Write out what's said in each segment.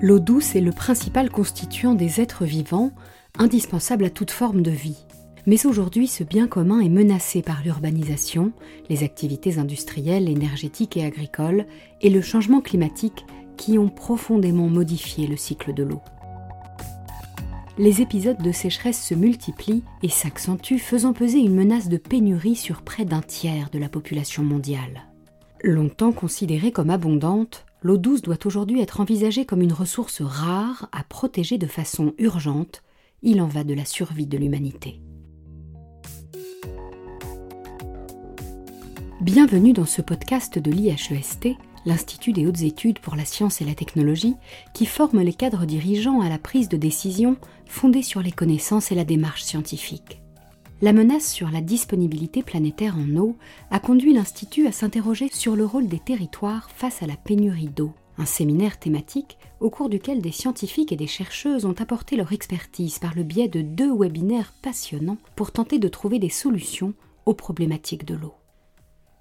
L'eau douce est le principal constituant des êtres vivants, indispensable à toute forme de vie. Mais aujourd'hui, ce bien commun est menacé par l'urbanisation, les activités industrielles, énergétiques et agricoles, et le changement climatique qui ont profondément modifié le cycle de l'eau. Les épisodes de sécheresse se multiplient et s'accentuent, faisant peser une menace de pénurie sur près d'un tiers de la population mondiale. Longtemps considérée comme abondante, l'eau douce doit aujourd'hui être envisagée comme une ressource rare à protéger de façon urgente. Il en va de la survie de l'humanité. Bienvenue dans ce podcast de l'IHEST, l'Institut des hautes études pour la science et la technologie, qui forme les cadres dirigeants à la prise de décision fondée sur les connaissances et la démarche scientifique. La menace sur la disponibilité planétaire en eau a conduit l'Institut à s'interroger sur le rôle des territoires face à la pénurie d'eau. Un séminaire thématique au cours duquel des scientifiques et des chercheuses ont apporté leur expertise par le biais de deux webinaires passionnants pour tenter de trouver des solutions aux problématiques de l'eau.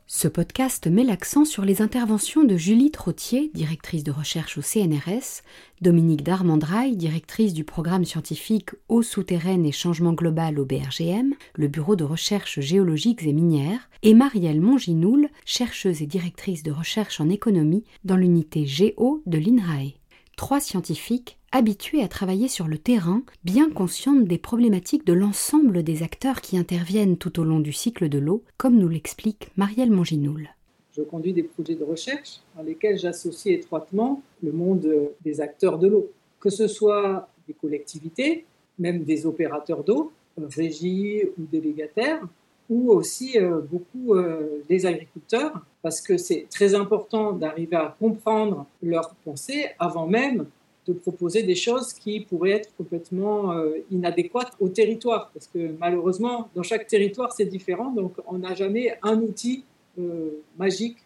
Ce podcast met l'accent sur les interventions de Julie Trottier, directrice de recherche au CNRS, Dominique Darmandraille, directrice du programme scientifique Eau souterraine et changement global au BRGM, le bureau de recherche géologiques et minières, et Marielle Monginoul, chercheuse et directrice de recherche en économie dans l'unité Géo de l'INRAE. Trois scientifiques habituée à travailler sur le terrain, bien consciente des problématiques de l'ensemble des acteurs qui interviennent tout au long du cycle de l'eau, comme nous l'explique Marielle Monginoul. Je conduis des projets de recherche dans lesquels j'associe étroitement le monde des acteurs de l'eau, que ce soit des collectivités, même des opérateurs d'eau, régies ou délégataires, ou aussi euh, beaucoup euh, des agriculteurs, parce que c'est très important d'arriver à comprendre leurs pensées avant même de proposer des choses qui pourraient être complètement euh, inadéquates au territoire. Parce que malheureusement, dans chaque territoire, c'est différent. Donc, on n'a jamais un outil euh, magique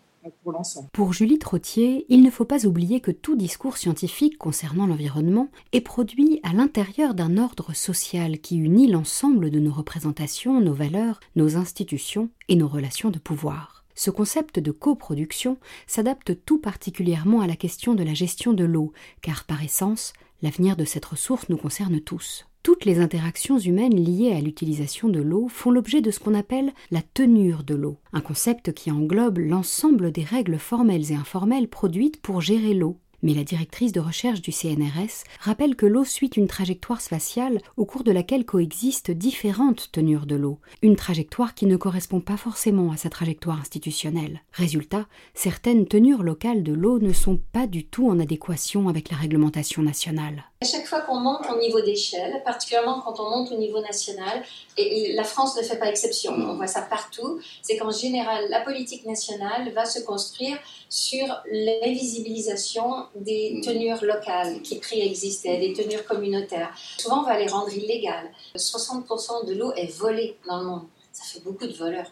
pour l'ensemble. Pour Julie Trottier, il ne faut pas oublier que tout discours scientifique concernant l'environnement est produit à l'intérieur d'un ordre social qui unit l'ensemble de nos représentations, nos valeurs, nos institutions et nos relations de pouvoir. Ce concept de coproduction s'adapte tout particulièrement à la question de la gestion de l'eau, car par essence, l'avenir de cette ressource nous concerne tous. Toutes les interactions humaines liées à l'utilisation de l'eau font l'objet de ce qu'on appelle la tenure de l'eau, un concept qui englobe l'ensemble des règles formelles et informelles produites pour gérer l'eau, mais la directrice de recherche du CNRS rappelle que l'eau suit une trajectoire spatiale au cours de laquelle coexistent différentes tenures de l'eau, une trajectoire qui ne correspond pas forcément à sa trajectoire institutionnelle. Résultat, certaines tenures locales de l'eau ne sont pas du tout en adéquation avec la réglementation nationale. À chaque fois qu'on monte au niveau d'échelle, particulièrement quand on monte au niveau national, et la France ne fait pas exception, on voit ça partout, c'est qu'en général, la politique nationale va se construire sur l'invisibilisation des mm. tenures locales qui préexistaient, des tenures communautaires. Souvent, on va les rendre illégales. 60% de l'eau est volée dans le monde. Ça fait beaucoup de voleurs.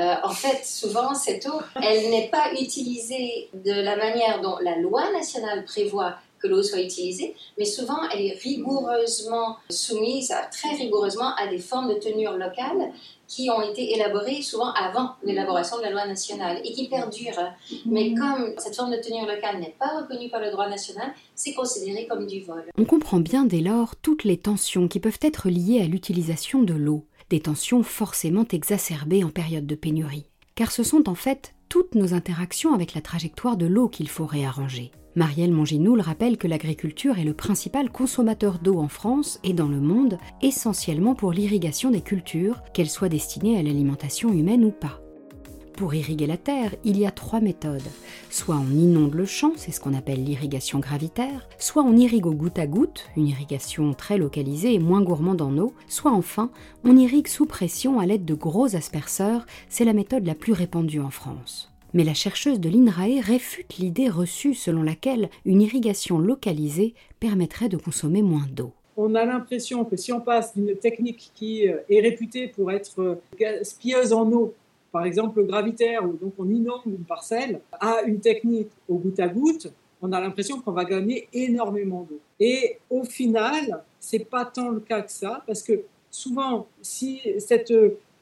Euh, en fait, souvent, cette eau, elle n'est pas utilisée de la manière dont la loi nationale prévoit que l'eau soit utilisée, mais souvent elle est rigoureusement soumise, à, très rigoureusement, à des formes de tenure locales qui ont été élaborées souvent avant l'élaboration de la loi nationale et qui perdurent. Mais comme cette forme de tenue locale n'est pas reconnue par le droit national, c'est considéré comme du vol. On comprend bien dès lors toutes les tensions qui peuvent être liées à l'utilisation de l'eau, des tensions forcément exacerbées en période de pénurie. Car ce sont en fait toutes nos interactions avec la trajectoire de l'eau qu'il faut réarranger. Marielle Monginoul rappelle que l'agriculture est le principal consommateur d'eau en France et dans le monde, essentiellement pour l'irrigation des cultures, qu'elles soient destinées à l'alimentation humaine ou pas. Pour irriguer la terre, il y a trois méthodes. Soit on inonde le champ, c'est ce qu'on appelle l'irrigation gravitaire, soit on irrigue au goutte à goutte, une irrigation très localisée et moins gourmande en eau, soit enfin on irrigue sous pression à l'aide de gros asperceurs, c'est la méthode la plus répandue en France. Mais la chercheuse de l'INRAE réfute l'idée reçue selon laquelle une irrigation localisée permettrait de consommer moins d'eau. On a l'impression que si on passe d'une technique qui euh, est réputée pour être euh, gaspilleuse en eau, par exemple gravitaire, où donc on inonde une parcelle, à une technique au goutte à goutte, on a l'impression qu'on va gagner énormément d'eau. Et au final, c'est pas tant le cas que ça, parce que souvent, si cette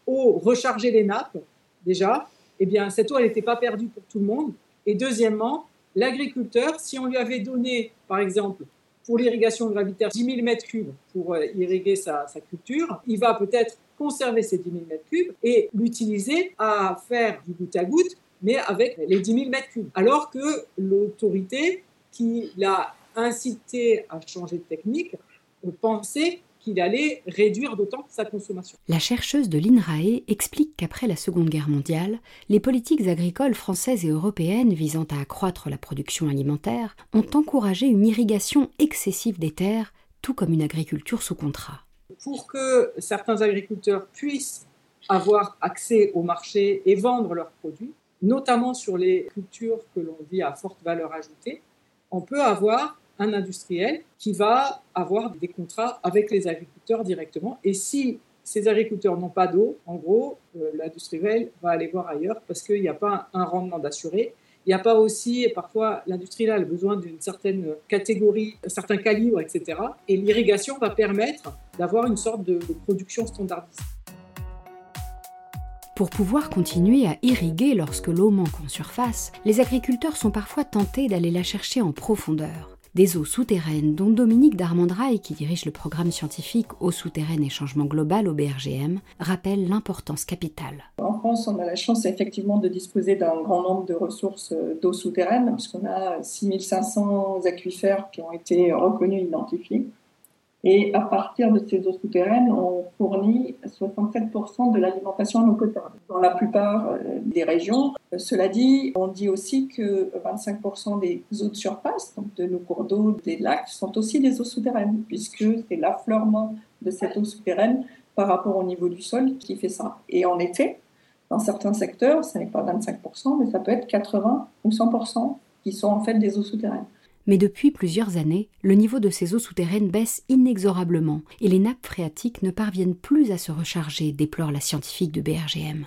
eau rechargeait les nappes, déjà, eh bien, cette eau, elle n'était pas perdue pour tout le monde. Et deuxièmement, l'agriculteur, si on lui avait donné, par exemple, pour l'irrigation gravitaire 10 000 m3 pour euh, irriguer sa, culture. Il va peut-être conserver ces 10 000 m3 et l'utiliser à faire du goutte à goutte, mais avec les 10 000 m3. Alors que l'autorité qui l'a incité à changer de technique pensait qu'il allait réduire d'autant sa consommation. La chercheuse de l'INRAE explique qu'après la Seconde Guerre mondiale, les politiques agricoles françaises et européennes visant à accroître la production alimentaire ont encouragé une irrigation excessive des terres, tout comme une agriculture sous contrat. Pour que certains agriculteurs puissent avoir accès au marché et vendre leurs produits, notamment sur les cultures que l'on dit à forte valeur ajoutée, on peut avoir un industriel qui va avoir des contrats avec les agriculteurs directement. Et si ces agriculteurs n'ont pas d'eau, en gros, euh, l'industriel va aller voir ailleurs parce qu'il n'y a pas un rendement d'assuré. Il n'y a pas aussi, parfois, l'industriel a besoin d'une certaine catégorie, un certain calibre, etc. Et l'irrigation va permettre d'avoir une sorte de production standardisée. Pour pouvoir continuer à irriguer lorsque l'eau manque en surface, les agriculteurs sont parfois tentés d'aller la chercher en profondeur des eaux souterraines dont Dominique Darmandrail, qui dirige le programme scientifique Eau souterraine et changement global au BRGM, rappelle l'importance capitale. En France, on a la chance effectivement de disposer d'un grand nombre de ressources d'eau souterraine, puisqu'on a 6500 aquifères qui ont été reconnus, identifiés. Et à partir de ces eaux souterraines, on fournit 67% de l'alimentation en eau potable dans la plupart euh, des régions. Euh, cela dit, on dit aussi que 25% des eaux de surface, donc de nos cours d'eau, des lacs, sont aussi des eaux souterraines, puisque c'est l'affleurement de cette eau souterraine par rapport au niveau du sol qui fait ça. Et en été, dans certains secteurs, ce n'est pas 25%, mais ça peut être 80 ou 100% qui sont en fait des eaux souterraines. Mais depuis plusieurs années, le niveau de ces eaux souterraines baisse inexorablement et les nappes phréatiques ne parviennent plus à se recharger, déplore la scientifique de BRGM.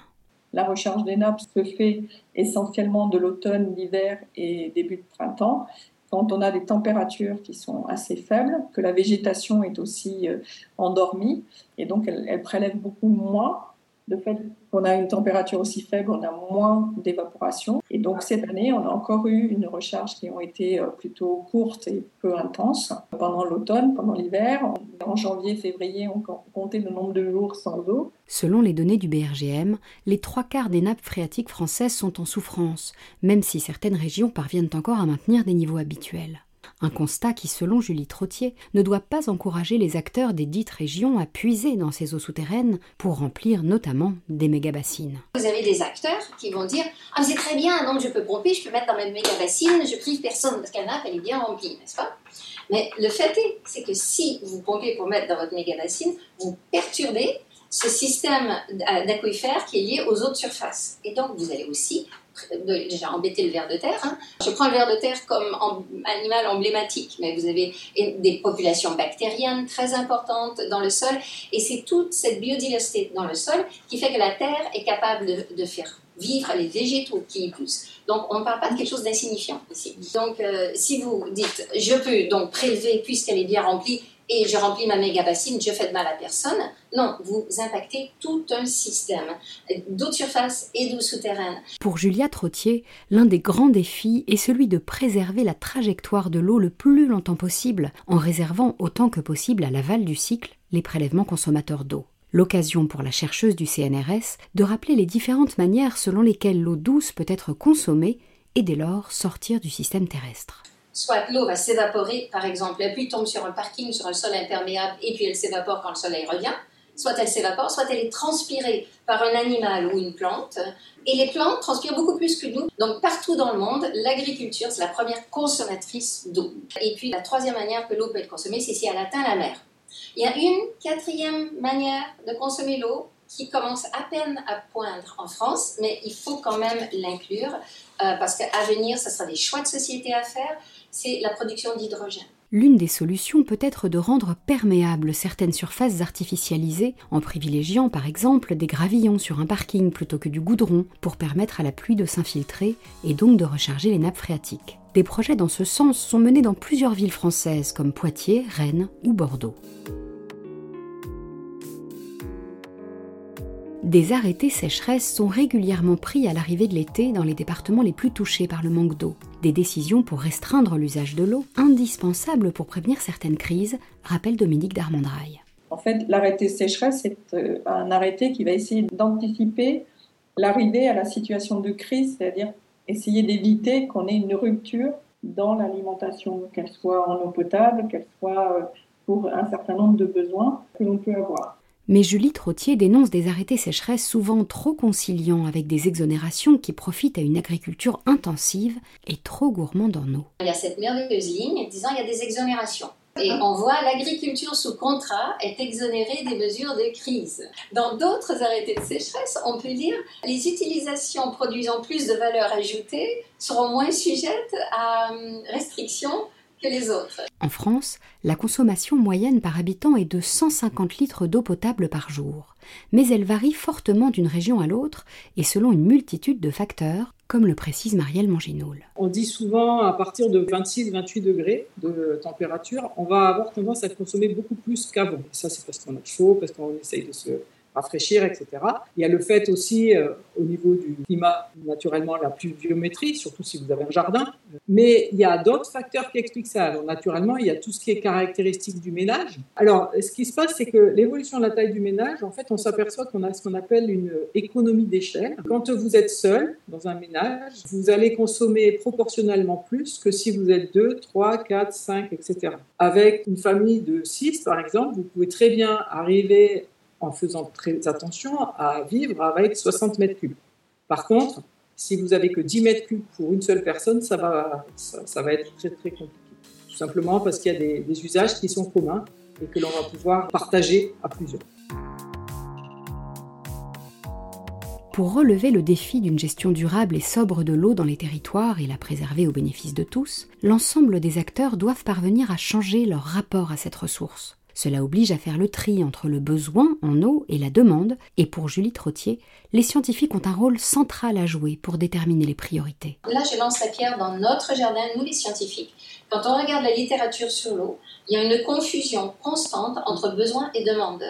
La recharge des nappes se fait essentiellement de l'automne, l'hiver et début de printemps, quand on a des températures qui sont assez faibles, que la végétation est aussi euh, endormie, et donc elle, elle prélève beaucoup moins le fait qu'on a une température aussi faible, on a moins d'évaporation. Et donc cette année, on a encore eu une recharge qui ont été euh, plutôt courte et peu intense pendant l'automne, pendant l'hiver. En janvier, février, on comptait le nombre de jours sans eau. Selon les données du BRGM, les trois quarts des nappes phréatiques françaises sont en souffrance, même si certaines régions parviennent encore à maintenir des niveaux habituels. Un constat qui, selon Julie Trottier, ne doit pas encourager les acteurs des dites régions à puiser dans ces eaux souterraines pour remplir notamment des méga-bassines. Vous avez des acteurs qui vont dire Ah, c'est très bien, donc je peux pomper, je peux mettre dans ma méga-bassine, je prive personne parce qu'un nappe, elle est bien remplie, n'est-ce pas? Mais le fait est, c'est que si vous pompez pour mettre dans votre méga-bassine, vous perturbez ce système d'aquifère qui est lié aux eaux de surface. Et donc, vous allez aussi déjà embêter le ver de terre. Hein. Je prends le ver de terre comme animal emblématique, mais vous avez des populations bactériennes très importantes dans le sol, et c'est toute cette biodiversité dans le sol qui fait que la terre est capable de, faire vivre les végétaux qui y poussent. Donc, on ne parle pas de quelque chose d'insignifiant ici. Donc, euh, si vous dites, je peux donc prélever, puisqu'elle est bien remplie, et je remplis ma méga bassine, je fais de mal à personne. Non, vous impactez tout un système d'eau de surface et d'eau souterraine. Pour Julia Trottier, l'un des grands défis est celui de préserver la trajectoire de l'eau le plus longtemps possible en réservant autant que possible à l'aval du cycle les prélèvements consommateurs d'eau. L'occasion pour la chercheuse du CNRS de rappeler les différentes manières selon lesquelles l'eau douce peut être consommée et dès lors sortir du système terrestre soit l'eau va s'évaporer, par exemple, la pluie tombe sur un parking, sur un sol imperméable, et puis elle s'évapore quand le soleil revient, soit elle s'évapore, soit elle est transpirée par un animal ou une plante. Et les plantes transpirent beaucoup plus que nous. Donc partout dans le monde, l'agriculture, c'est la première consommatrice d'eau. Et puis la troisième manière que l'eau peut être consommée, c'est si elle atteint la mer. Il y a une quatrième manière de consommer l'eau qui commence à peine à poindre en France, mais il faut quand même l'inclure, euh, parce qu'à venir, ce sera des choix de société à faire c'est la production d'hydrogène. L'une des solutions peut être de rendre perméables certaines surfaces artificialisées, en privilégiant par exemple des gravillons sur un parking plutôt que du goudron, pour permettre à la pluie de s'infiltrer et donc de recharger les nappes phréatiques. Des projets dans ce sens sont menés dans plusieurs villes françaises comme Poitiers, Rennes ou Bordeaux. Des arrêtés sécheresse sont régulièrement pris à l'arrivée de l'été dans les départements les plus touchés par le manque d'eau. Des décisions pour restreindre l'usage de l'eau, indispensables pour prévenir certaines crises, rappelle Dominique Darmandraille. En fait, l'arrêté sécheresse est euh, un arrêté qui va essayer d'anticiper l'arrivée à la situation de crise, c'est-à-dire essayer d'éviter qu'on ait une rupture dans l'alimentation, qu'elle soit en eau potable, qu'elle soit euh, pour un certain nombre de besoins que l'on peut avoir. Mais Julie Trottier dénonce des arrêtés sécheresse souvent trop conciliants avec des exonérations qui profitent à une agriculture intensive et trop gourmande en eau. Il y a cette merveilleuse ligne disant il y a des exonérations. Et on voit l'agriculture sous contrat est exonérée des mesures de crise. Dans d'autres arrêtés de sécheresse, on peut dire les utilisations produisant plus de valeur ajoutée seront moins sujettes à hum, restrictions que les autres. En France, la consommation moyenne par habitant est de 150 litres d'eau potable par jour, mais elle varie fortement d'une région à l'autre et selon une multitude de facteurs, comme le précise Marielle Manginoul. On dit souvent à partir de 26-28 degrés de température, on va avoir tendance à consommer beaucoup plus qu'avant. Ça, c'est parce qu'on a chaud, parce qu'on essaye de se rafraîchir, etc. Il y a le fait aussi, euh, au niveau du climat, naturellement, la pluviométrie, surtout si vous avez un jardin. Mais il y a d'autres facteurs qui expliquent ça. Alors, naturellement, il y a tout ce qui est caractéristique du ménage. Alors, ce qui se passe, c'est que l'évolution de la taille du ménage, en fait, on s'aperçoit qu'on a ce qu'on appelle une économie d'échelle. Quand vous êtes seul dans un ménage, vous allez consommer proportionnellement plus que si vous êtes 2, 3, 4, 5, etc. Avec une famille de 6, par exemple, vous pouvez très bien arriver en faisant très attention à vivre avec 60 mètres cubes. Par contre, si vous avez que 10 mètres cubes pour une seule personne, ça va, être très compliqué. Tout simplement parce qu'il y a des usages qui sont communs et que l'on va pouvoir partager à plusieurs. Pour relever le défi d'une gestion durable et sobre de l'eau dans les territoires et la préserver au bénéfice de tous, l'ensemble des acteurs doivent parvenir à changer leur rapport à cette ressource. Cela oblige à faire le tri entre le besoin en eau et la demande, et pour Julie Trottier, les scientifiques ont un rôle central à jouer pour déterminer les priorités. Là, je lance la pierre dans notre jardin, nous les scientifiques. Quand on regarde la littérature sur l'eau, il y a une confusion constante entre besoin et demande.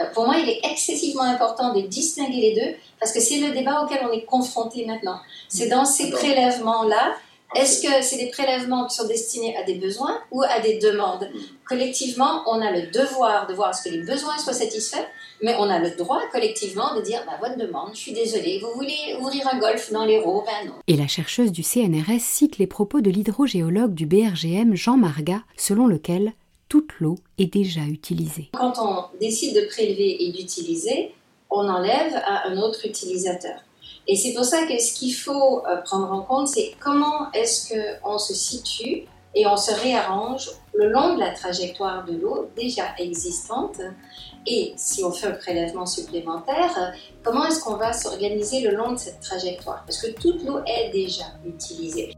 Euh, pour moi, il est excessivement important de distinguer les deux parce que c'est le débat auquel on est confronté maintenant. C'est dans ces prélèvements-là est-ce que c'est des prélèvements qui sont destinés à des besoins ou à des demandes? Collectivement, on a le devoir de voir ce que les besoins soient satisfaits, mais on a le droit collectivement de dire bah, votre demande, je suis désolée, vous voulez ouvrir un golf dans l'Hérault Ben non. Et la chercheuse du CNRS cite les propos de l'hydrogéologue du BRGM Jean Marga, selon lequel toute l'eau est déjà utilisée. Quand on décide de prélever et d'utiliser, on enlève à un autre utilisateur. Et c'est pour ça que ce qu'il faut euh, prendre en compte, c'est comment est-ce qu'on se situe et on se réarrange le long de la trajectoire de l'eau déjà existante. Et si on fait un prélèvement supplémentaire, comment est-ce qu'on va s'organiser le long de cette trajectoire? Parce que toute l'eau est déjà utilisée.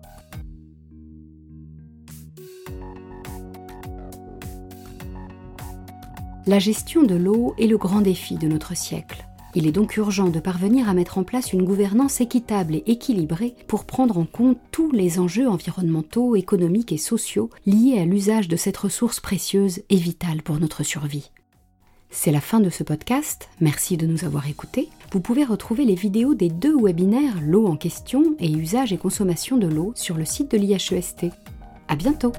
La gestion de l'eau est le grand défi de notre siècle. Il est donc urgent de parvenir à mettre en place une gouvernance équitable et équilibrée pour prendre en compte tous les enjeux environnementaux, économiques et sociaux liés à l'usage de cette ressource précieuse et vitale pour notre survie. C'est la fin de ce podcast, merci de nous avoir écoutés. Vous pouvez retrouver les vidéos des deux webinaires L'eau en question et usage et consommation de l'eau sur le site de l'IHEST. À bientôt!